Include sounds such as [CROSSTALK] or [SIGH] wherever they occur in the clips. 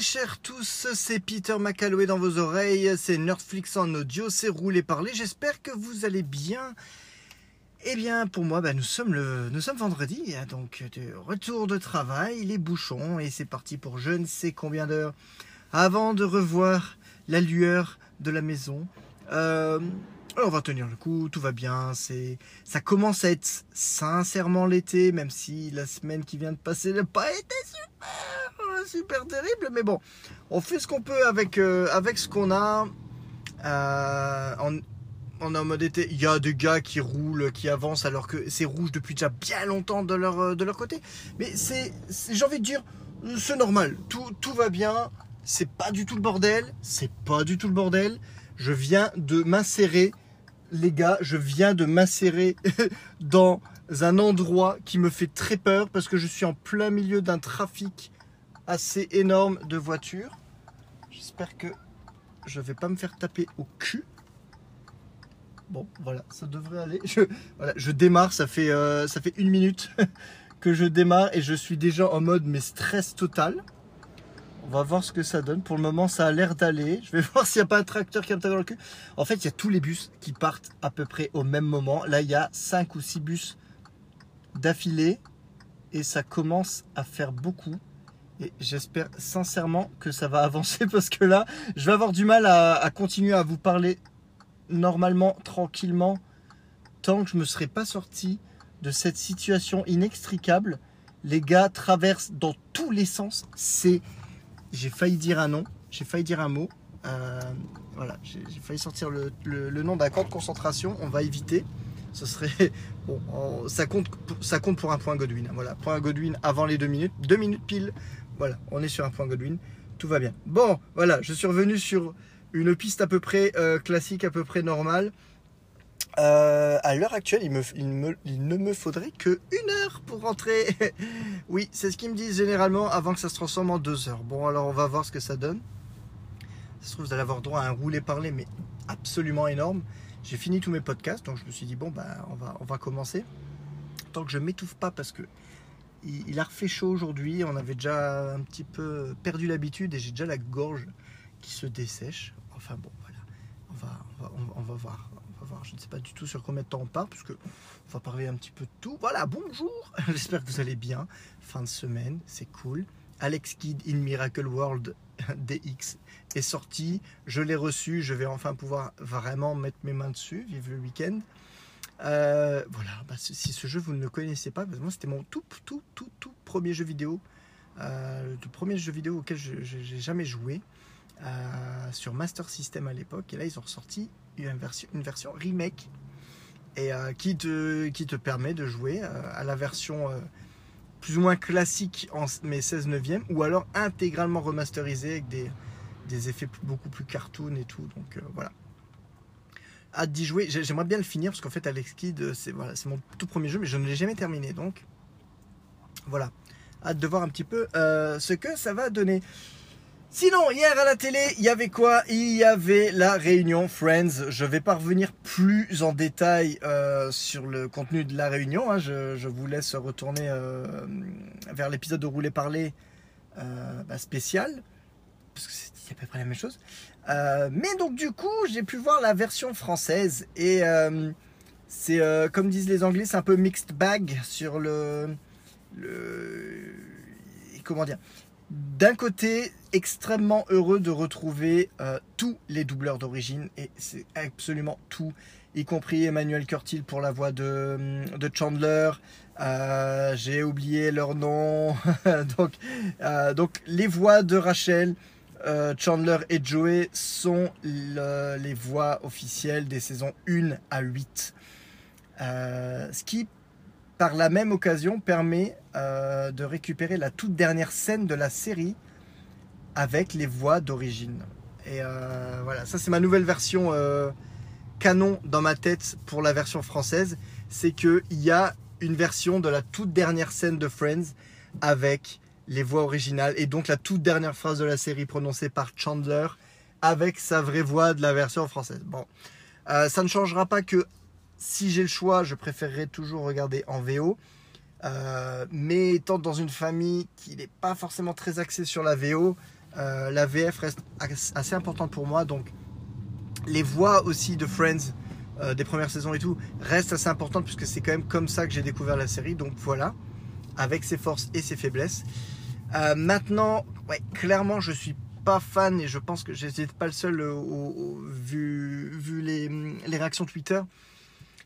Chers tous, c'est Peter McCalloway dans vos oreilles, c'est Nerdflix en audio, c'est Roulé Parler, j'espère que vous allez bien. Eh bien pour moi, bah, nous, sommes le, nous sommes vendredi, hein, donc de retour de travail, les bouchons, et c'est parti pour je ne sais combien d'heures avant de revoir la lueur de la maison. Euh, on va tenir le coup, tout va bien. C'est, ça commence à être sincèrement l'été, même si la semaine qui vient de passer n'a pas été super, super terrible. Mais bon, on fait ce qu'on peut avec, euh, ce qu'on a. Euh, on, on est en mode été. Il y a des gars qui roulent, qui avancent alors que c'est rouge depuis déjà bien longtemps de leur, euh, côté. Mais c'est, j'ai envie de dire, c'est normal. Tout, tout va bien. C'est pas du tout le bordel. C'est pas du tout le bordel. Je viens de m'insérer les gars, je viens de m'insérer [LAUGHS] dans un endroit qui me fait très peur parce que je suis en plein milieu d'un trafic assez énorme de voitures. J'espère que je vais pas me faire taper au cul. Bon, voilà, ça devrait aller. Je démarre, ça fait, euh, ça fait une minute [LAUGHS] que je démarre et je suis déjà en mode mais stress total. On va voir ce que ça donne. Pour le moment, ça a l'air d'aller. Je vais [LAUGHS] voir s'il n'y a pas un tracteur qui me tape dans le cul. En fait, il y a tous les bus qui partent à peu près au même moment. Là, il y a 5 ou 6 bus d'affilée. Et ça commence à faire beaucoup. Et j'espère sincèrement que ça va [LAUGHS] avancer parce que là, je vais avoir du mal à, à continuer à vous parler normalement, tranquillement, tant que je ne me serai pas sorti de cette situation inextricable. Les gars traversent dans tous les sens. C'est j'ai failli dire un nom, j'ai failli dire un mot. Euh, voilà, j'ai failli sortir le, le, nom d'un camp de concentration. On va éviter. Ce serait [LAUGHS] bon, ça compte, ça compte pour un point Godwin. Voilà, point Godwin avant les deux minutes, deux minutes pile. Voilà, on est sur un point Godwin. Tout va bien. Bon, voilà, je suis revenu sur une piste à peu près euh, classique, à peu près normale. Euh, à l'heure actuelle, il, me, il, ne me faudrait que une heure pour rentrer. [LAUGHS] oui, c'est ce qu'ils me disent généralement avant que ça se transforme en deux heures. Bon, alors on va voir ce que ça donne. Ça se trouve, vous allez avoir droit à un roulé-parler, mais absolument énorme. J'ai fini tous mes podcasts, donc je me suis dit, bon, bah, on va, on va commencer. Tant que je m'étouffe pas, parce que il, a refait chaud aujourd'hui. On avait déjà un petit peu perdu l'habitude et j'ai déjà la gorge qui se dessèche. Enfin bon, voilà. On va, on va voir. Je ne sais pas du tout sur combien de temps on part, puisque on va parler un petit peu de tout. Voilà, bonjour [LAUGHS] J'espère que vous allez bien. Fin de semaine, c'est cool. Alex Kidd in Miracle World [LAUGHS] DX est sorti. Je l'ai reçu. Je vais enfin pouvoir vraiment mettre mes mains dessus. Vive le week-end. Euh, voilà, bah, si ce jeu vous ne le connaissez pas, c'était mon tout, tout, tout, tout premier jeu vidéo. Euh, le premier jeu vidéo auquel je jamais joué. Euh, sur Master System à l'époque. Et là, ils ont ressorti une version, remake et euh, qui, te, qui te permet de jouer euh, à la version plus ou moins classique en mais 16 neuvième ou alors intégralement remasterisé avec des, des effets beaucoup plus cartoon et tout. Donc voilà. Hâte d'y jouer. J'aimerais bien le finir parce qu'en fait, Alex Kidd, c'est voilà, mon tout premier jeu, mais je ne l'ai jamais terminé. Donc voilà. Hâte de voir un petit peu ce que ça va donner. Sinon, hier à la télé, il y avait quoi? Il y avait la réunion Friends. Je vais pas revenir plus en détail euh, sur le contenu de la réunion. Hein. Je, vous laisse retourner euh, vers l'épisode de Rouler Parler euh, bah, spécial. Parce que c'est à peu près la même chose. mais donc du coup, j'ai pu voir la version française. Et c'est, comme disent les Anglais, c'est un peu mixed bag sur le comment dire d'un côté, extrêmement heureux de retrouver euh, tous les doubleurs d'origine, et c'est absolument tout, y compris Emmanuel Curtil pour la voix de, Chandler. Euh, j'ai oublié leur nom. [LAUGHS] donc, euh, donc, les voix de Rachel, Chandler et Joey sont les voix officielles des saisons 1 à 8. ce par la même occasion permet euh, de récupérer la toute dernière scène de la série avec les voix d'origine. Et euh, voilà, ça c'est ma nouvelle version euh, canon dans ma tête pour la version française. C'est qu'il y a une version de la toute dernière scène de Friends avec les voix originales et donc la toute dernière phrase de la série prononcée par Chandler avec sa vraie voix de la version française. Bon, ça ne changera pas que si j'ai le choix, je préférerais toujours regarder en VO. Euh, mais étant dans une famille qui n'est pas forcément très axée sur la VO, euh, la VF reste assez importante pour moi. Donc les voix aussi de Friends, euh, des premières saisons et tout, restent assez importantes puisque c'est quand même comme ça que j'ai découvert la série. Donc voilà, avec ses forces et ses faiblesses. maintenant, clairement, je suis pas fan et je pense que j'étais pas le seul vu, les réactions Twitter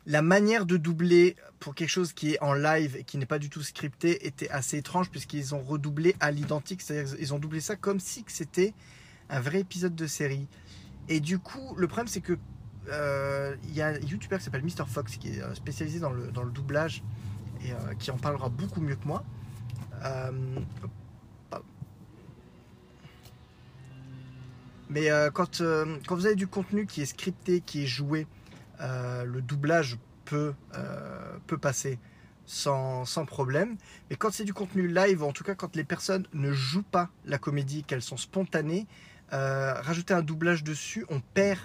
la manière de doubler pour quelque chose qui est en live et qui n'est pas du tout scripté était assez étrange puisqu'ils ont redoublé à l'identique, c'est-à-dire ils ont doublé ça comme si c'était un vrai épisode de série. Et du coup, le problème c'est que euh, il y a un YouTuber qui s'appelle Mr Fox qui est euh, spécialisé dans le, dans le doublage et euh, qui en parlera beaucoup mieux que moi. mais quand, quand vous avez du contenu qui est scripté, qui est joué, euh, le doublage peut, euh, peut passer sans, sans, problème. Mais quand c'est du contenu live, en tout cas quand les personnes ne jouent pas la comédie, qu'elles sont spontanées, euh, rajouter un doublage dessus, on perd,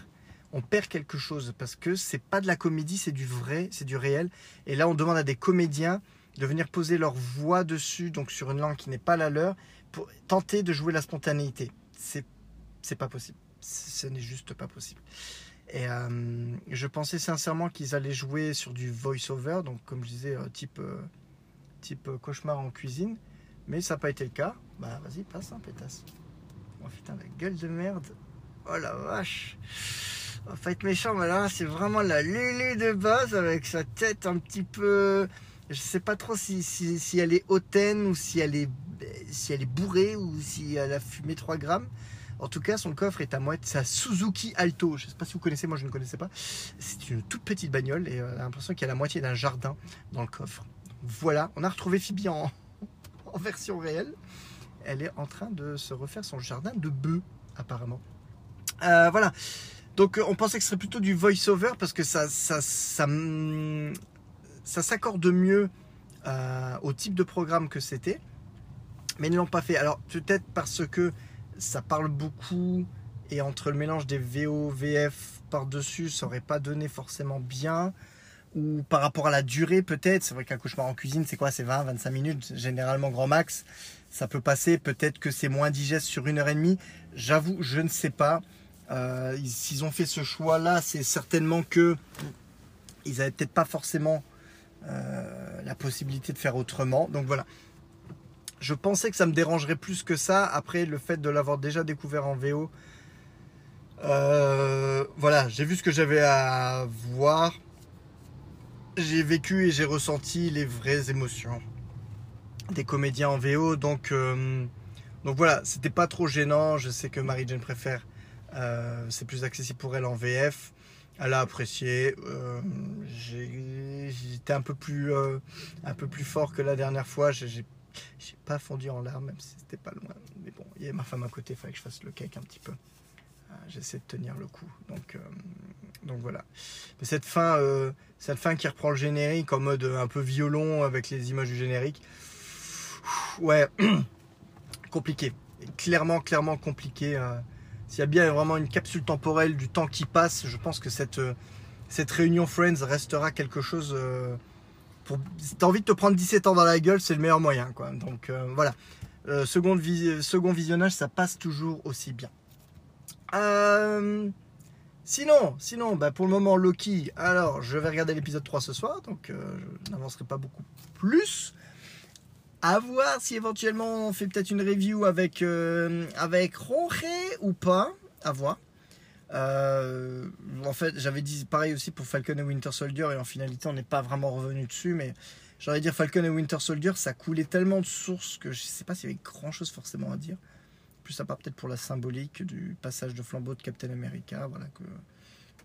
on perd quelque chose parce que c'est pas de la comédie, c'est du vrai, c'est du réel. Et là, on demande à des comédiens de venir poser leur voix dessus, donc sur une langue qui n'est pas la leur, pour tenter de jouer la spontanéité. C'est, c'est pas possible. Ce n'est juste pas possible. Et euh, je pensais sincèrement qu'ils allaient jouer sur du voice-over, donc comme je disais, euh, type, euh, type cauchemar en cuisine. Mais ça n'a pas été le cas. Bah vas-y, passe, hein, pétasse. Oh putain, la gueule de merde. Oh la vache. On va être méchant, mais là, c'est vraiment la Lulu de base avec sa tête un petit peu. Je sais pas trop si, si, si elle est hautaine ou si elle est, si elle est bourrée ou si elle a fumé 3 grammes. En tout cas, son coffre est à moitié. C'est Suzuki Alto. Je ne sais pas si vous connaissez, moi je ne connaissais pas. C'est une toute petite bagnole et euh, on a l'impression qu'il y a la moitié d'un jardin dans le coffre. Voilà, on a retrouvé Phoebe en, [LAUGHS] version réelle. Elle est en train de se refaire son jardin de bœufs, apparemment. Euh, voilà. Donc on pensait que ce serait plutôt du voice-over parce que ça, ça, ça, s'accorde mieux euh, au type de programme que c'était. Mais ils ne l'ont pas fait. Alors peut-être parce que ça parle beaucoup et entre le mélange des VO, VF par-dessus, ça aurait pas donné forcément bien. Ou par rapport à la durée, peut-être. C'est vrai qu'un cauchemar en cuisine, c'est quoi C'est 20, 25 minutes, généralement grand max. Ça peut passer. Peut-être que c'est moins digeste sur une heure et demie. J'avoue, je ne sais pas. Euh, S'ils ont fait ce choix-là, c'est certainement que ils n'avaient peut-être pas forcément euh, la possibilité de faire autrement. Donc voilà je pensais que ça me dérangerait plus que ça. Après, le fait de l'avoir déjà découvert en VO, euh, voilà, j'ai vu ce que j'avais à voir. J'ai vécu et j'ai ressenti les vraies émotions des comédiens en VO. Donc, euh, donc voilà, c'était pas trop gênant. Je sais que Marie-Jane préfère, euh, c'est plus accessible pour elle en VF. Elle a apprécié. J'étais un peu plus, un peu plus fort que la dernière fois. J'ai pas fondu en larmes, même si c'était pas loin. Mais bon, il y avait ma femme à côté, il fallait que je fasse le cake un petit peu. Euh, j'essaie de tenir le coup. Donc, euh, donc voilà. Cette fin, euh, cette fin qui reprend le générique en mode un peu violon avec les images du générique. Ouais, [CLEARS THROAT] compliqué. Clairement, clairement compliqué. S'il y a bien vraiment une capsule temporelle du temps qui passe, je pense que cette, cette réunion Friends restera quelque chose si t'as envie de te prendre 17 ans dans la gueule, c'est le meilleur moyen. Quoi. Donc euh, voilà. Euh, second, visionnage, ça passe toujours aussi bien. Euh, sinon, sinon bah, pour le moment, Loki, alors je vais regarder l'épisode 3 ce soir, donc je n'avancerai pas beaucoup plus. À voir si éventuellement on fait peut-être une review avec, avec ou pas. À voir. Euh, en fait, j'avais dit pareil aussi pour Falcon et Winter Soldier, et en finalité, on n'est pas vraiment revenu dessus, mais j'aurais dire Falcon et Winter Soldier, ça coulait tellement de sources que je sais pas s'il y avait grand chose forcément à dire. Plus à part peut-être pour la symbolique du passage de flambeau de Captain America, voilà, que,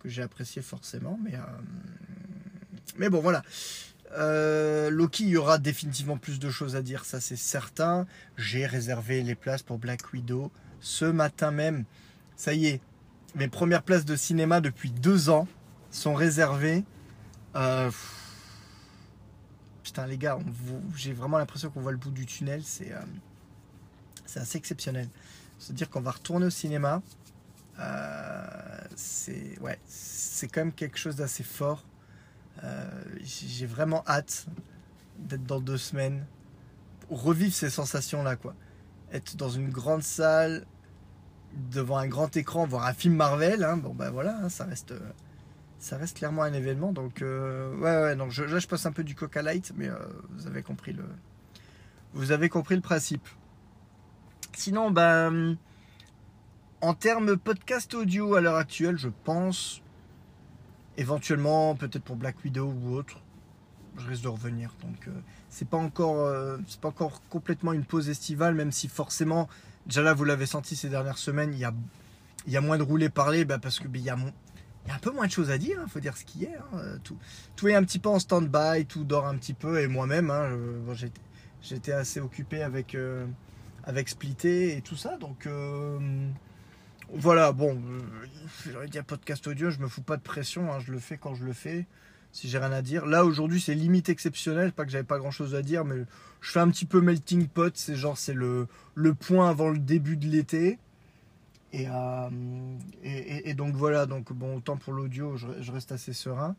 que j'ai apprécié forcément, mais, euh, mais bon, voilà. Euh, Loki, il y aura définitivement plus de choses à dire, ça c'est certain. J'ai réservé les places pour Black Widow ce matin même. Ça y est, mes premières places de cinéma depuis deux ans sont réservées. Euh, putain, les gars, j'ai vraiment l'impression qu'on voit le bout du tunnel. C'est euh, assez exceptionnel. Se dire qu'on va retourner au cinéma, euh, c'est ouais, quand même quelque chose d'assez fort. j'ai vraiment hâte d'être dans deux semaines. Revivre ces sensations-là, quoi. Être dans une grande salle, devant un grand écran, voir un film Marvel, hein, bon ben voilà, hein, ça reste, ça reste clairement un événement. Donc euh, ouais, ouais, donc je, là je passe un peu du Coca Light, mais euh, vous avez compris le, vous avez compris le principe. Sinon, ben, en termes podcast audio à l'heure actuelle, je pense éventuellement peut-être pour Black Widow ou autre, je risque de revenir. Donc euh, c'est pas encore, c'est pas encore complètement une pause estivale, même si forcément Déjà là, vous l'avez senti ces dernières semaines, il y a, il y a moins de rouler parler bah, parce qu'il bah, y, a il y a un peu moins de choses à dire, il hein, faut dire ce qui est. Hein. Tout, tout, est un petit peu en stand-by, tout dort un petit peu. Et moi-même, hein, j'étais assez occupé avec, euh, avec et tout ça. Donc euh, voilà, bon, j'aurais dit un podcast audio, je me fous pas de pression, je le fais quand je le fais si j'ai rien à dire. Là aujourd'hui c'est limite exceptionnel, pas que j'avais pas grand chose à dire, mais je fais un petit peu melting pot, c'est genre c'est le, le point avant le début de l'été. Et, euh, donc voilà, donc bon autant pour l'audio, je, reste assez serein.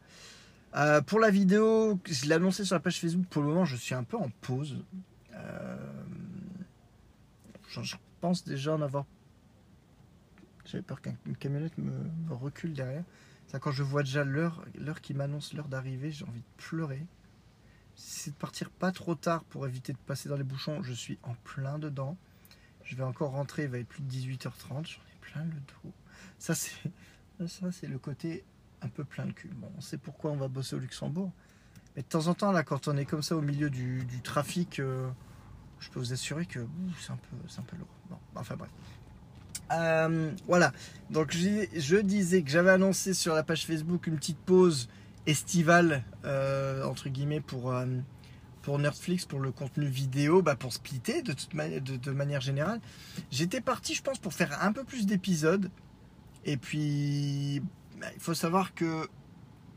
Euh, pour la vidéo, je l'ai annoncé sur la page Facebook, pour le moment je suis un peu en pause. Euh, je, pense déjà en avoir... J'avais peur qu'une camionnette me recule derrière quand je vois déjà l'heure, qui m'annonce l'heure d'arrivée, j'ai envie de pleurer. C'est de partir pas trop tard pour éviter de passer dans les bouchons. Je suis en plein dedans. Je vais encore rentrer, il va être plus de 18h30. J'en ai plein le dos. [LAUGHS] Ça, c'est, le côté un peu plein de cul. Bon, on sait pourquoi on va bosser au Luxembourg. Mais de temps en temps, là, quand on est comme ça au milieu du, trafic, euh, je peux vous assurer que c'est un peu, un peu lourd. Bon, enfin bref. Euh, voilà, donc je, disais que j'avais annoncé sur la page Facebook une petite pause estivale, euh, entre guillemets, pour, euh, pour Netflix, pour le contenu vidéo, bah pour splitter de, toute de, manière générale. J'étais parti, je pense, pour faire un peu plus d'épisodes. Et puis, bah, il faut savoir que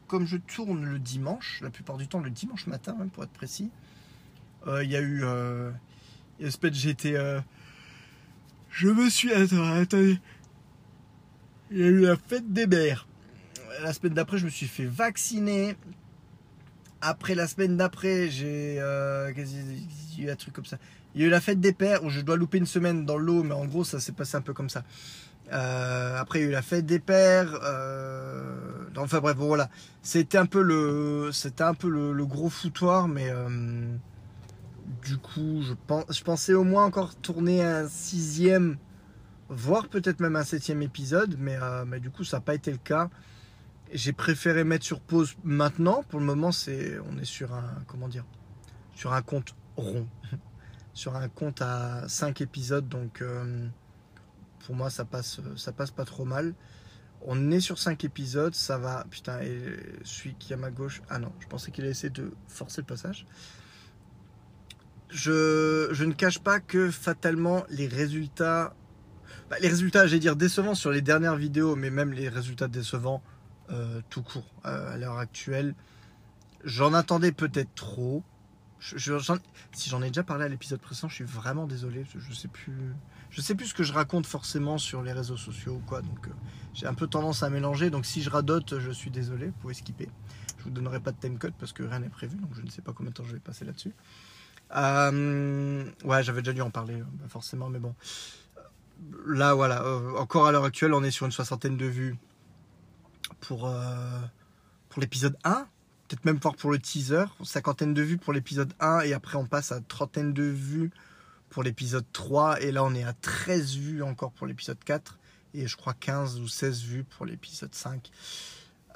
comme je tourne le dimanche, la plupart du temps le dimanche matin, même pour être précis, il y a eu... j'étais je me suis. Attends, attendez. Il y a eu la fête des mères. La semaine d'après, je me suis fait vacciner. Après, la semaine d'après, j'ai. Euh, il y a un truc comme ça. Il y a eu la fête des pères où je dois louper une semaine dans l'eau, mais en gros, ça s'est passé un peu comme ça. Euh, après, il y a eu la fête des pères. Euh, enfin bref, voilà. C'était un peu le, c'était un peu le, gros foutoir, mais du coup, je, pensais au moins encore tourner un sixième, voire peut-être même un septième épisode, mais, euh, du coup, ça n'a pas été le cas. J'ai préféré mettre sur pause maintenant. Pour le moment, c'est, on est sur un, comment dire, sur un compte rond, [LAUGHS] sur un compte à cinq épisodes. Donc, euh, pour moi, ça passe, ça passe pas trop mal. On est sur cinq épisodes, ça va. Putain, et celui qui est à ma gauche. Ah non, je pensais qu'il allait essayer de forcer le passage je, ne cache pas que fatalement les résultats, bah, les résultats, j'allais dire décevants sur les dernières vidéos, mais même les résultats décevants euh, tout court euh, à l'heure actuelle, j'en attendais peut-être trop. si j'en ai déjà parlé à l'épisode précédent, je suis vraiment désolé. Je, sais plus, je sais plus ce que je raconte forcément sur les réseaux sociaux ou quoi. Donc euh, j'ai un peu tendance à mélanger. Donc si je radote, je suis désolé. Vous pouvez skipper. Je vous donnerai pas de timecode parce que rien n'est prévu. Donc je ne sais pas combien de temps je vais passer là-dessus. Euh, ouais, j'avais déjà dû en parler, euh, forcément, mais bon. Là, voilà, euh, encore à l'heure actuelle, on est sur une soixantaine de vues pour, l'épisode 1, peut-être même voir pour le teaser, cinquantaine de vues pour l'épisode 1, et après on passe à trentaine de vues pour l'épisode 3, et là on est à 13 vues encore pour l'épisode 4, et je crois 15 ou 16 vues pour l'épisode 5.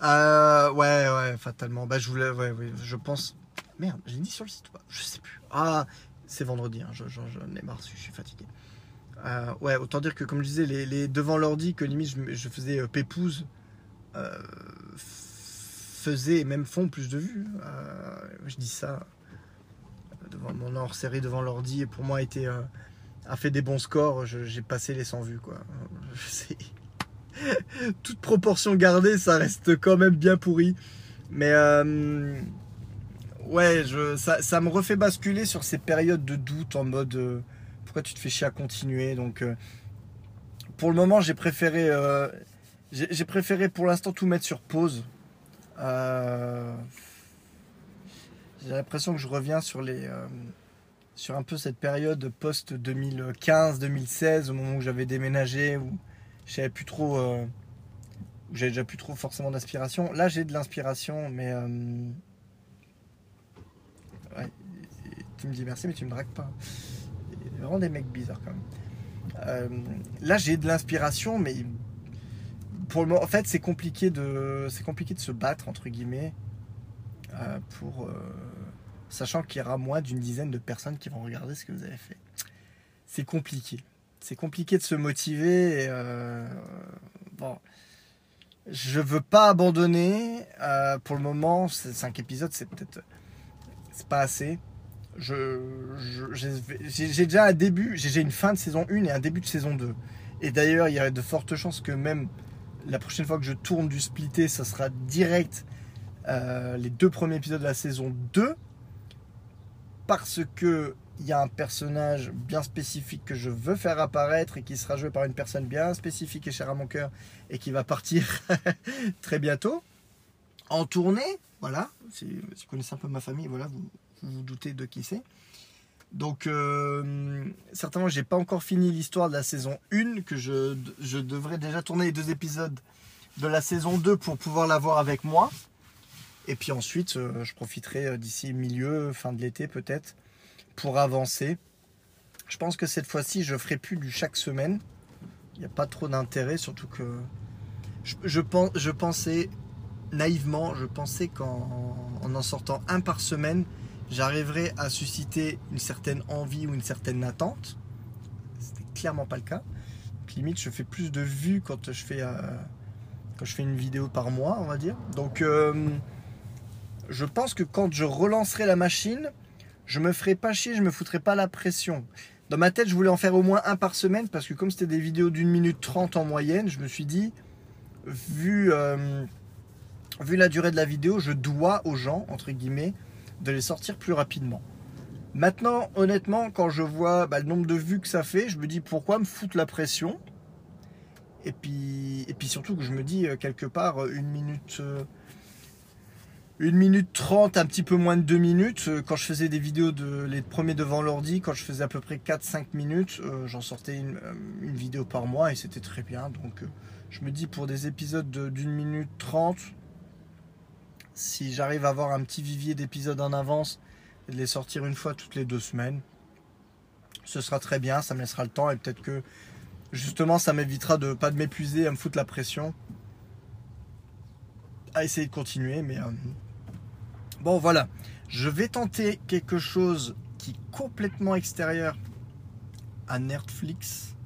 ouais, ouais, fatalement. Bah, je pense Merde, j'ai dit sur le site ou pas? Je sais plus. Ah, c'est vendredi, hein, j'en ai marre, je suis fatigué. Euh, ouais, autant dire que comme je disais, les, devant l'ordi, que limite je, faisais euh, pépouze, euh, faisait et même font plus de vues. Euh, je dis ça devant mon hors série devant l'ordi et pour moi a fait des bons scores. J'ai passé les 100 vues quoi. [LAUGHS] Toute proportion gardée, ça reste quand même bien pourri. Mais ouais, je, ça, me refait basculer sur ces périodes de doute en mode euh, pourquoi tu te fais chier à continuer. Donc, euh, pour le moment, j'ai préféré, euh, j'ai préféré pour l'instant tout mettre sur pause. j'ai l'impression que je reviens sur les sur un peu cette période post 2015 2016 au moment où j'avais déménagé où j'avais plus trop j'avais déjà plus trop forcément d'inspiration là j'ai de l'inspiration mais ouais, tu me dis merci mais tu me dragues pas vraiment des mecs bizarres quand même là j'ai de l'inspiration mais pour le moment en fait c'est compliqué de c'est compliqué de se battre entre guillemets pour sachant qu'il y aura moins d'une dizaine de personnes qui vont regarder ce que vous avez fait. C'est compliqué. C'est compliqué de se motiver. Euh, bon, je veux pas abandonner. Euh, pour le moment, 5 épisodes, c'est peut-être c'est pas assez. Je, j'ai déjà un début, j'ai une fin de saison 1 et un début de saison 2. Et d'ailleurs, il y a de fortes chances que même la prochaine fois que je tourne du splitté, ça sera direct euh, les deux premiers épisodes de la saison 2 parce que il y a un personnage bien spécifique que je veux faire apparaître et qui sera joué par une personne bien spécifique et chère à mon cœur et qui va partir [LAUGHS] très bientôt en tournée. Voilà, si, vous connaissez un peu ma famille, voilà, vous vous, doutez de qui c'est. Donc, euh, certainement, j'ai pas encore fini l'histoire de la saison 1, que je, je devrais déjà tourner les deux épisodes de la saison 2 pour pouvoir l'avoir avec moi. Et puis ensuite, euh, je profiterai euh, d'ici milieu, fin de l'été peut-être, pour avancer. Je pense que cette fois-ci, je ferai plus du chaque semaine. Il n'y a pas trop d'intérêt, surtout que je, pense, je pensais naïvement, je pensais qu'en en, sortant un par semaine, j'arriverais à susciter une certaine envie ou une certaine attente. C'était clairement pas le cas. limite, je fais plus de vues quand je fais, euh, quand je fais une vidéo par mois, on va dire. Donc, je pense que quand je relancerai la machine, je me ferai pas chier, je me foutrai pas la pression. Dans ma tête, je voulais en faire au moins un par semaine parce que comme c'était des vidéos d'une minute trente en moyenne, je me suis dit, vu, euh, vu la durée de la vidéo, je dois aux gens, entre guillemets, de les sortir plus rapidement. Maintenant, honnêtement, quand je vois bah, le nombre de vues que ça fait, je me dis pourquoi me foutre la pression? Et puis, et puis surtout que je me dis euh, quelque part une minute, euh, une minute trente, un petit peu moins de deux minutes. Euh, quand je faisais des vidéos de les premiers devant l'ordi, quand je faisais à peu près 4-5 minutes, euh, j'en sortais euh, une, vidéo par mois et c'était très bien. Donc je me dis pour des épisodes d'une minute trente, si j'arrive à avoir un petit vivier d'épisodes en avance et de les sortir une fois toutes les deux semaines, ce sera très bien, ça me laissera le temps et peut-être que justement ça m'évitera de pas m'épuiser, à me foutre la pression à essayer de continuer, mais Bon voilà, je vais tenter quelque chose qui est complètement extérieur à Netflix,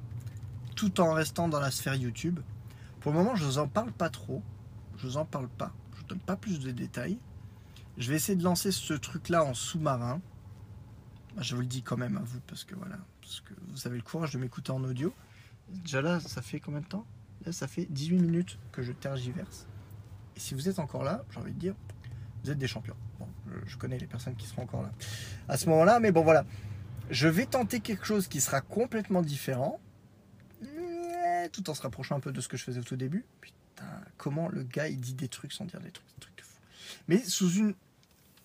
tout en restant dans la sphère YouTube. Pour le moment, je vous en parle pas trop. Je vous en parle pas. Vous donne pas plus de détails. Je vais essayer de lancer ce truc-là en sous-marin. Je vous le dis quand même à vous parce que voilà, parce que vous avez le courage de m'écouter en audio. Déjà là, ça fait combien de temps? Là, ça fait 18 minutes que je tergiverse. Et si vous êtes encore là, j'ai envie de dire, vous êtes des champions. Bon, je connais les personnes qui seront encore là à ce moment-là, mais bon voilà. Je vais tenter quelque chose qui sera complètement différent, tout en se rapprochant un peu de ce que je faisais au tout début. Comment le gars il dit des trucs sans dire des trucs, de fou. Mais sous une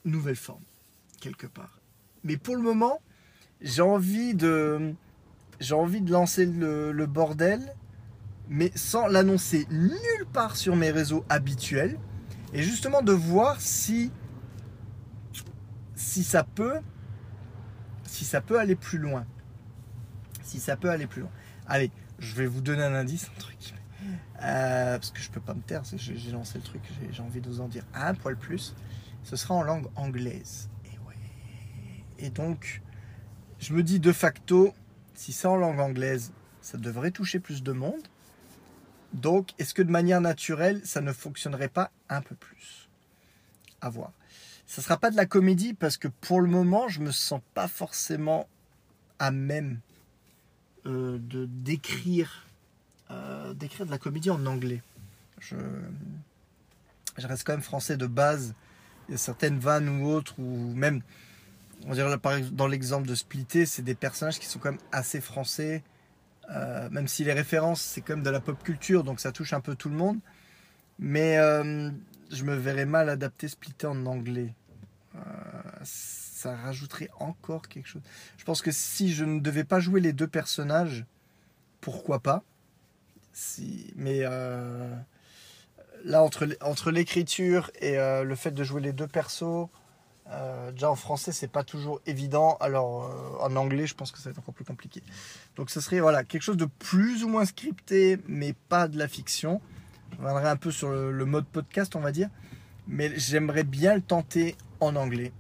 nouvelle forme, quelque part. Mais pour le moment, j'ai envie de, j'ai envie de lancer le, le bordel, mais sans l'annoncer nulle part sur mes réseaux habituels et justement de voir si si ça peut si ça peut aller plus loin. Si ça peut aller plus loin. Allez, je vais vous donner un indice, un truc. Euh, parce que je peux pas me taire, j'ai lancé le truc, j'ai envie de vous en dire un poil plus. Ce sera en langue anglaise. Et donc, je me dis de facto, si c'est en langue anglaise, ça devrait toucher plus de monde. Donc, est-ce que de manière naturelle, ça ne fonctionnerait pas un peu plus? À voir. Ça sera pas de la comédie parce que pour le moment, je ne me sens pas forcément à même euh, de d'écrire euh, d'écrire de la comédie en anglais. Je, reste quand même français de base. Il y a certaines vannes ou autres, ou même, on dirait dans l'exemple de Splitté, c'est des personnages qui sont quand même assez français. Euh, même si les références, c'est quand même de la pop culture, donc ça touche un peu tout le monde. Mais euh, je me verrais mal adapter Splitter en anglais. Ça rajouterait encore quelque chose. Je pense que si je ne devais pas jouer les deux personnages, pourquoi pas? Si, Mais euh, là, entre, entre l'écriture et euh, le fait de jouer les deux persos, euh, déjà en français, c'est pas toujours évident. Alors en anglais, je pense que ça va être encore plus compliqué. Donc ce serait voilà, quelque chose de plus ou moins scripté, mais pas de la fiction. Je reviendrai un peu sur le mode podcast, on va dire. Mais j'aimerais bien le tenter en anglais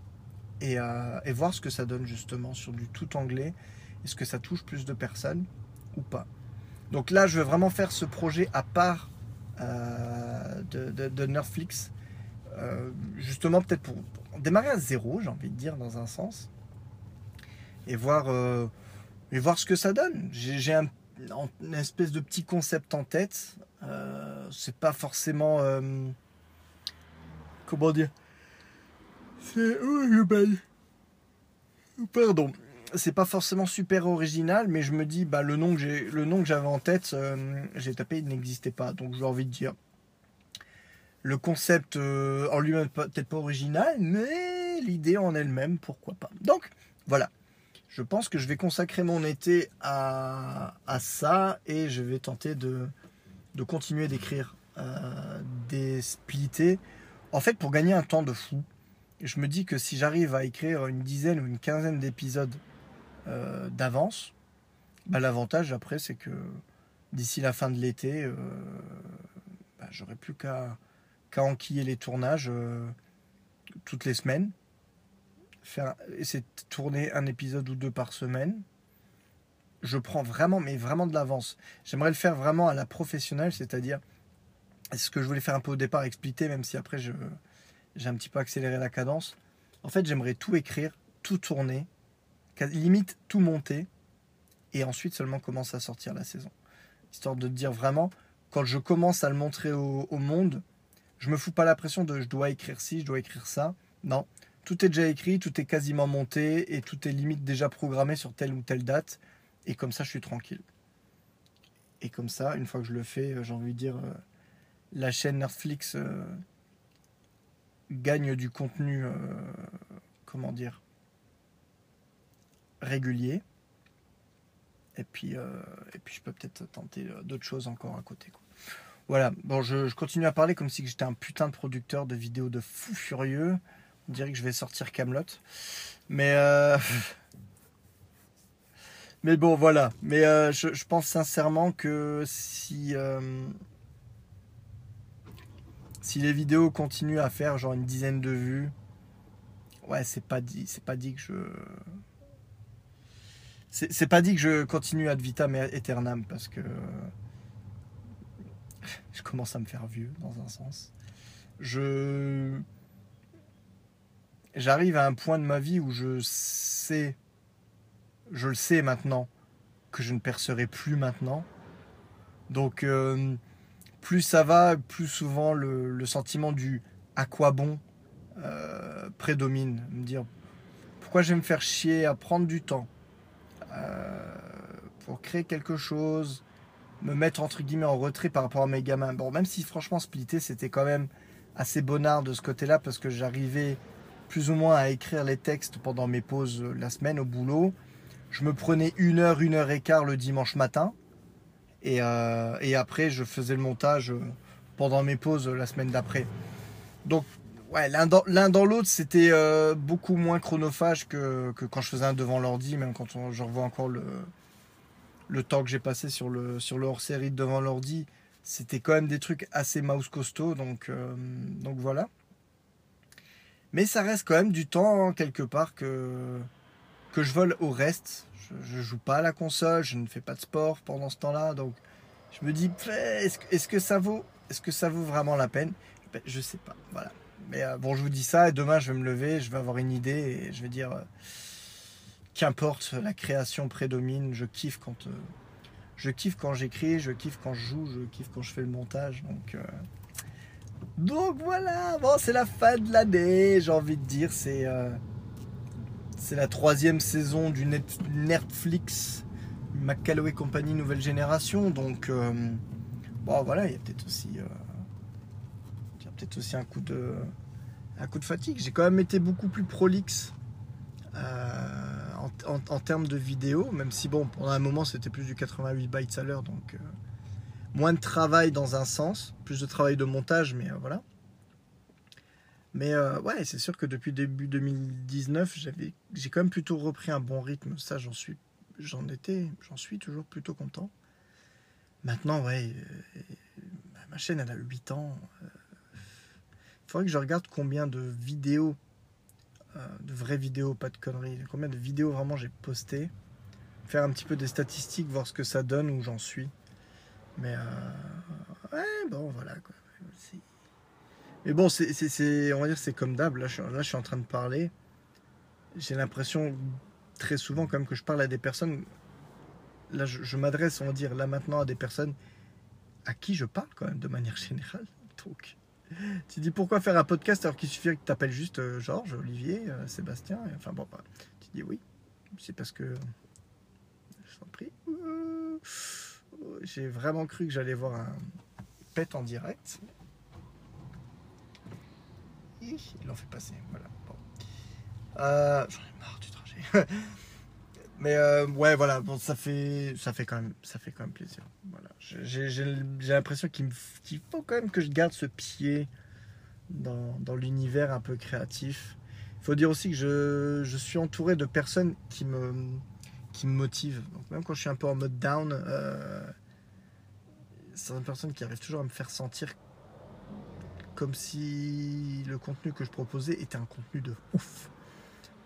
euh, et, voir ce que ça donne justement sur du tout anglais. Est-ce que ça touche plus de personnes ou pas? Donc là, je vais vraiment faire ce projet à part euh, de, Netflix. Euh, justement, peut-être pour, démarrer à zéro, j'ai envie de dire, dans un sens. Et voir, et voir ce que ça donne. J'ai un, une espèce de petit concept en tête. c'est pas forcément. comment dire? C'est. Pardon. C'est pas forcément super original, mais je me dis, bah, le nom que j'ai, le nom que j'avais en tête, euh, j'ai tapé, il n'existait pas. Donc j'ai envie de dire, le concept euh, en lui-même peut-être pas original, mais l'idée en elle-même, pourquoi pas. Donc voilà, je pense que je vais consacrer mon été à, ça et je vais tenter de, de continuer d'écrire euh, des splittés. En fait, pour gagner un temps de fou, je me dis que si j'arrive à écrire une dizaine ou une quinzaine d'épisodes euh, d'avance, bah, l'avantage après c'est que d'ici la fin de l'été, euh, bah, j'aurai plus qu'à enquiller les tournages euh, toutes les semaines, faire essayer de tourner un épisode ou deux par semaine. Je prends vraiment, mais vraiment de l'avance. J'aimerais le faire vraiment à la professionnelle, c'est-à-dire, ce que je voulais faire un peu au départ, expliquer, même si après j'ai un petit peu accéléré la cadence. En fait, j'aimerais tout écrire, tout tourner, limite tout monter, et ensuite seulement commencer à sortir la saison. Histoire de dire vraiment, quand je commence à le montrer au, monde, je me fous pas la pression de je dois écrire ci, je dois écrire ça. Non, tout est déjà écrit, tout est quasiment monté, et tout est limite déjà programmé sur telle ou telle date, et comme ça, je suis tranquille. Et comme ça, une fois que je le fais, euh, j'ai envie de dire, euh, la chaîne Netflix euh, gagne du contenu, comment dire, régulier. Et puis, euh, et puis je peux peut-être tenter euh, d'autres choses encore à côté. Voilà, bon, je, continue à parler comme si j'étais un putain de producteur de vidéos de fou furieux. On dirait que je vais sortir Camelot. Mais, [LAUGHS] mais bon, voilà. Mais je, je, pense sincèrement que si si les vidéos continuent à faire genre une dizaine de vues, ouais, c'est pas dit, c'est pas dit que je. C'est pas dit que je continue ad vitam aeternam parce que je commence à me faire vieux dans un sens. Je j'arrive à un point de ma vie où je sais, je le sais maintenant que je ne percerai plus maintenant. Donc euh, plus ça va, plus souvent le, sentiment du à quoi bon? euh, prédomine. Me dire pourquoi je vais me faire chier à prendre du temps euh, pour créer quelque chose, me mettre entre guillemets en retrait par rapport à mes gamins. Bon, même si franchement splitter c'était quand même assez bonnard de ce côté-là parce que j'arrivais plus ou moins à écrire les textes pendant mes pauses la semaine au boulot. Je me prenais une heure, une heure et quart le dimanche matin euh, et, après, je faisais le montage euh, pendant mes pauses euh, la semaine d'après. Donc, ouais, l'un dans, l'autre, c'était beaucoup moins chronophage que, quand je faisais un devant l'ordi, même quand je revois encore le, le temps que j'ai passé sur le, sur le hors-série devant l'ordi. C'était quand même des trucs assez mouse costaud, donc, donc voilà. Mais ça reste quand même du temps, quelque part, que, que je vole au reste je, joue pas à la console, je ne fais pas de sport pendant ce temps-là, donc je me dis est-ce que, ça vaut est-ce que ça vaut vraiment la peine? Je sais pas, voilà. Mais euh, bon, je vous dis ça et demain je vais me lever, je vais avoir une idée et je vais dire euh, qu'importe, la création prédomine, je kiffe quand euh, je kiffe quand j'écris, je kiffe quand je joue, je kiffe quand je fais le montage, donc donc voilà, bon c'est la fin de l'année, j'ai envie de dire, c'est c'est la troisième saison du Netflix McCalloway Company Nouvelle Génération. Donc, bon, voilà, il y a peut-être aussi, euh, peut aussi un coup de, un coup de fatigue. J'ai quand même été beaucoup plus prolixe euh, en, termes de vidéo, même si bon, pendant un moment c'était plus du 88 bytes à l'heure, donc euh, moins de travail dans un sens, plus de travail de montage, mais euh, voilà. Mais ouais, c'est sûr que depuis début 2019, j'avais, j'ai quand même plutôt repris un bon rythme. Ça, j'en suis, j'en étais, j'en suis toujours plutôt content. Maintenant, ouais, ma chaîne elle a 8 ans. Il faudrait que je regarde combien de vidéos, euh, de vraies vidéos, pas de conneries, combien de vidéos vraiment j'ai posté. Faire un petit peu des statistiques, voir ce que ça donne, où j'en suis. Mais euh, bon, voilà quoi. Mais bon, c'est, on va dire c'est comme d'hab. Là, je, là, je suis en train de parler. J'ai l'impression très souvent quand même que je parle à des personnes. Là, je, je m'adresse, on va dire, là maintenant à des personnes à qui je parle quand même de manière générale. Donc, tu dis pourquoi faire un podcast alors qu'il suffit que tu t'appelles juste euh, Georges, Olivier, euh, Sébastien. enfin bon, bah, tu dis oui. C'est parce que. Je t'en prie. J'ai vraiment cru que j'allais voir un pet en direct. Il l'en fait passer. Voilà. Euh, j'en ai marre du trajet. [LAUGHS] Mais ouais, voilà, ça fait, ça fait quand même, ça fait quand même plaisir. Voilà, j'ai l'impression qu'il faut quand même que je garde ce pied dans, dans l'univers un peu créatif. Il faut dire aussi que je, je, suis entouré de personnes qui me, qui me motivent. Donc même quand je suis un peu en mode down, euh, une personne qui arrive toujours à me faire sentir comme si le contenu que je proposais était un contenu de ouf.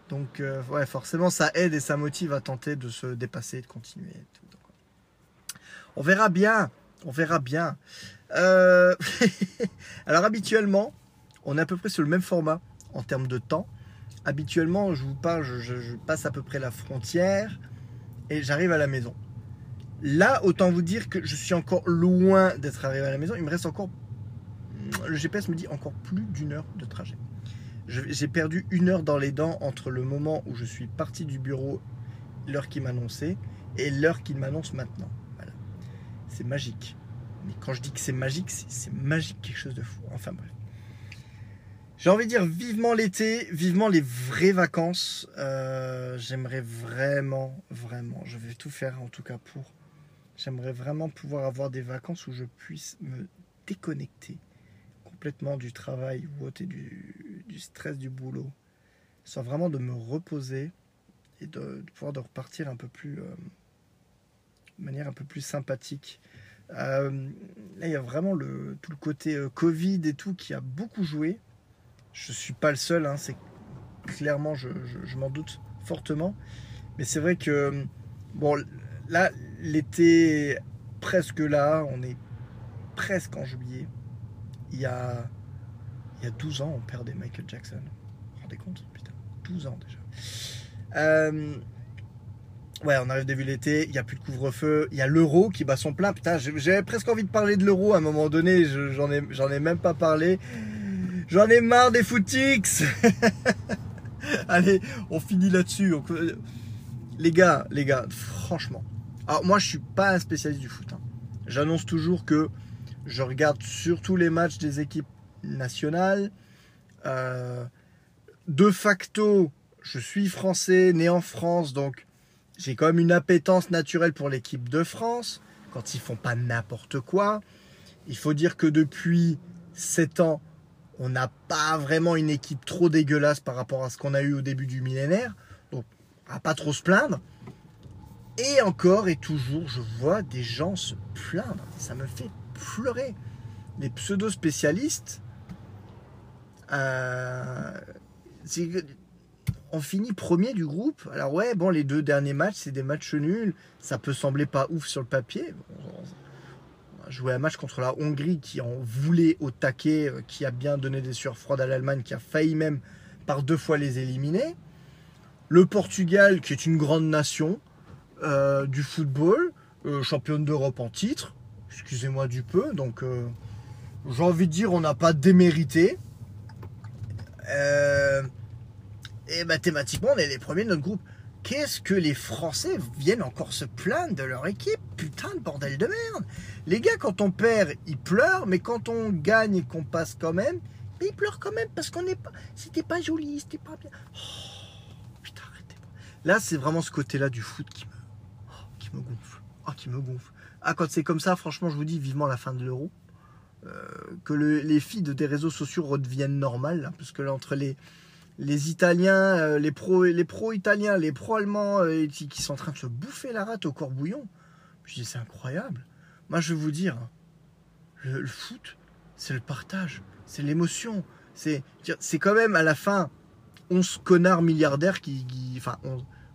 Donc, euh, ouais, forcément, ça aide et ça motive à tenter de se dépasser, de continuer. On verra bien. On verra bien. Euh, [LAUGHS] alors, habituellement, on est à peu près sur le même format en termes de temps. Habituellement, je vous parle, je, passe à peu près la frontière et j'arrive à la maison. Là, autant vous dire que je suis encore loin d'être arrivé à la maison. Il me reste encore. Le GPS me dit encore plus d'une heure de trajet. J'ai perdu une heure dans les dents entre le moment où je suis parti du bureau, l'heure qu'il m'annonçait, et l'heure qu'il m'annonce maintenant. C'est magique. Mais quand je dis que c'est magique, c'est magique, quelque chose de fou. Enfin bref. J'ai envie de dire vivement l'été, vivement les vraies vacances. Euh, j'aimerais vraiment, vraiment, je vais tout faire en tout cas pour. J'aimerais vraiment pouvoir avoir des vacances où je puisse me déconnecter complètement du travail ou du, du stress du boulot, soit vraiment de me reposer et de, pouvoir de repartir un peu plus, euh, de manière un peu plus sympathique. Euh, là, il y a vraiment le, tout le côté euh, Covid et tout qui a beaucoup joué. Je suis pas le seul, hein, c'est clairement, je m'en doute fortement. Mais c'est vrai que, bon, là, l'été presque là, on est presque en juillet il y a, il y a 12 ans, on perdait Michael Jackson. Vous vous rendez compte Putain, 12 ans déjà. Euh, ouais, on arrive début l'été, il n'y a plus de couvre-feu, il y a l'euro qui bat son plein. Putain, j'avais presque envie de parler de l'euro à un moment donné, j'en ai, ai même pas parlé. J'en ai marre des footix [LAUGHS] Allez, on finit là-dessus. Les gars, les gars, franchement. Alors moi, je suis pas un spécialiste du foot. Hein. J'annonce toujours que je regarde surtout les matchs des équipes nationales. Euh, de facto, je suis français, né en France, donc j'ai quand même une appétence naturelle pour l'équipe de France, quand ils font pas n'importe quoi. Il faut dire que depuis 7 ans, on n'a pas vraiment une équipe trop dégueulasse par rapport à ce qu'on a eu au début du millénaire. Donc, on va pas trop se plaindre. Et encore et toujours, je vois des gens se plaindre. Ça me fait pleurer. Les pseudo-spécialistes, euh, on finit premier du groupe. Alors ouais, bon, les deux derniers matchs, c'est des matchs nuls. Ça peut sembler pas ouf sur le papier. On un match contre la Hongrie qui en voulait au taquet, euh, qui a bien donné des sueurs froides à l'Allemagne, qui a failli même par deux fois les éliminer. Le Portugal, qui est une grande nation euh, du football, championne d'Europe en titre, excusez-moi du peu. Donc, euh, j'ai envie de dire, on n'a pas démérité. Euh, et mathématiquement, on est les premiers de notre groupe. Qu'est-ce que les Français viennent encore se plaindre de leur équipe? Putain de bordel de merde Les gars, quand on perd, ils pleurent, mais quand on gagne et qu'on passe quand même, Mais il pleure quand même parce qu'on n'est pas. C'était pas joli, c'était pas bien. Oh, putain, arrêtez. Là, c'est vraiment ce côté-là du foot qui me, oh, qui me gonfle. Oh, qui me gonfle. Ah, quand c'est comme ça, franchement, je vous dis vivement la fin de l'euro. Euh, que les filles des réseaux sociaux redeviennent normales, parce que là, entre les, les Italiens, euh, les pro, pro-italiens, les pro-allemands euh, qui, sont en train de se bouffer la rate au corps bouillon, je dis c'est incroyable. Moi, je vais vous dire, le, foot, c'est le partage, c'est l'émotion, c'est c'est quand même à la fin 11 connards milliardaires qui, enfin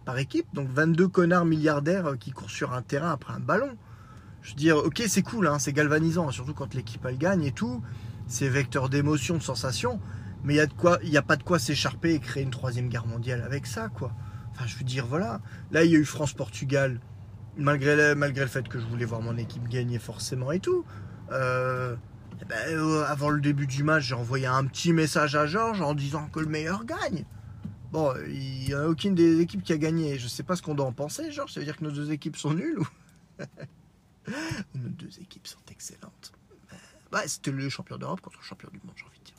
par équipe, donc 22 connards milliardaires qui courent sur un terrain après un ballon. Je veux dire, ok, c'est cool, hein, c'est galvanisant, surtout quand l'équipe elle gagne et tout. C'est vecteur d'émotion, de sensation. Mais il a de quoi, il y a pas de quoi s'écharper et créer une troisième guerre mondiale avec ça, quoi. Enfin, je veux dire, voilà. Là, il y a eu France-Portugal, malgré, malgré le fait que je voulais voir mon équipe gagner forcément et tout. Euh, eh ben, euh, avant le début du match, j'ai envoyé un petit message à Georges en disant que le meilleur gagne. Bon, il n'y a aucune des équipes qui a gagné. Je sais pas ce qu'on doit en penser, Georges. Ça veut dire que nos deux équipes sont nulles ou? [LAUGHS] Nos deux équipes sont excellentes. Bah, c'était le champion d'Europe contre le champion du monde, j'ai envie de dire.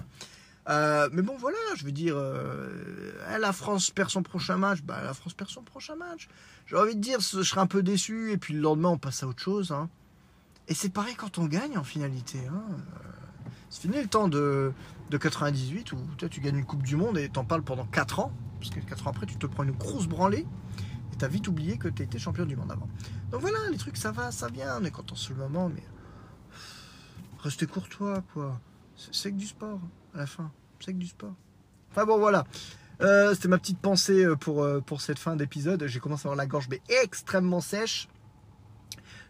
Euh, mais bon, voilà, je veux dire, euh, la France perd son prochain match, bah, la France perd son prochain match. J'ai envie de dire, je serais un peu déçu, et puis le lendemain, on passe à autre chose. Hein. Et c'est pareil quand on gagne, en finalité. Hein. C'est fini le temps de, de 98 où tu gagnes une Coupe du Monde et t'en parles pendant 4 ans, parce que 4 ans après, tu te prends une grosse branlée, t'as vite oublié que tu étais champion du monde avant. Donc voilà, les trucs, ça va, ça vient, on est content sur le moment, mais restez courtois, quoi. C'est que du sport, à la fin. C'est que du sport. Enfin bon, voilà. Euh, c'était ma petite pensée euh, pour, euh, pour cette fin d'épisode. J'ai commencé à avoir la gorge mais extrêmement sèche.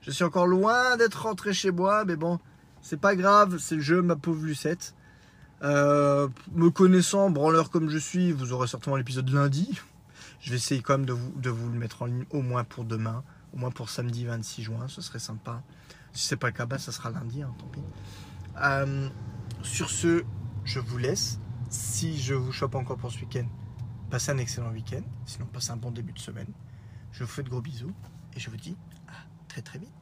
Je suis encore loin d'être rentré chez moi, mais bon, c'est pas grave, c'est le jeu, ma pauvre Lucette. me connaissant, branleur comme je suis, vous aurez certainement l'épisode lundi. Je vais essayer quand même de vous, le mettre en ligne au moins pour demain, au moins pour samedi 26 juin, ce serait sympa. Si c'est pas le cas, bah, ça sera lundi, hein, tant pis. sur ce, je vous laisse. Si je vous chope encore pour ce week-end, passez un excellent week-end. Sinon, passez un bon début de semaine. Je vous fais de gros bisous et je vous dis à très très vite.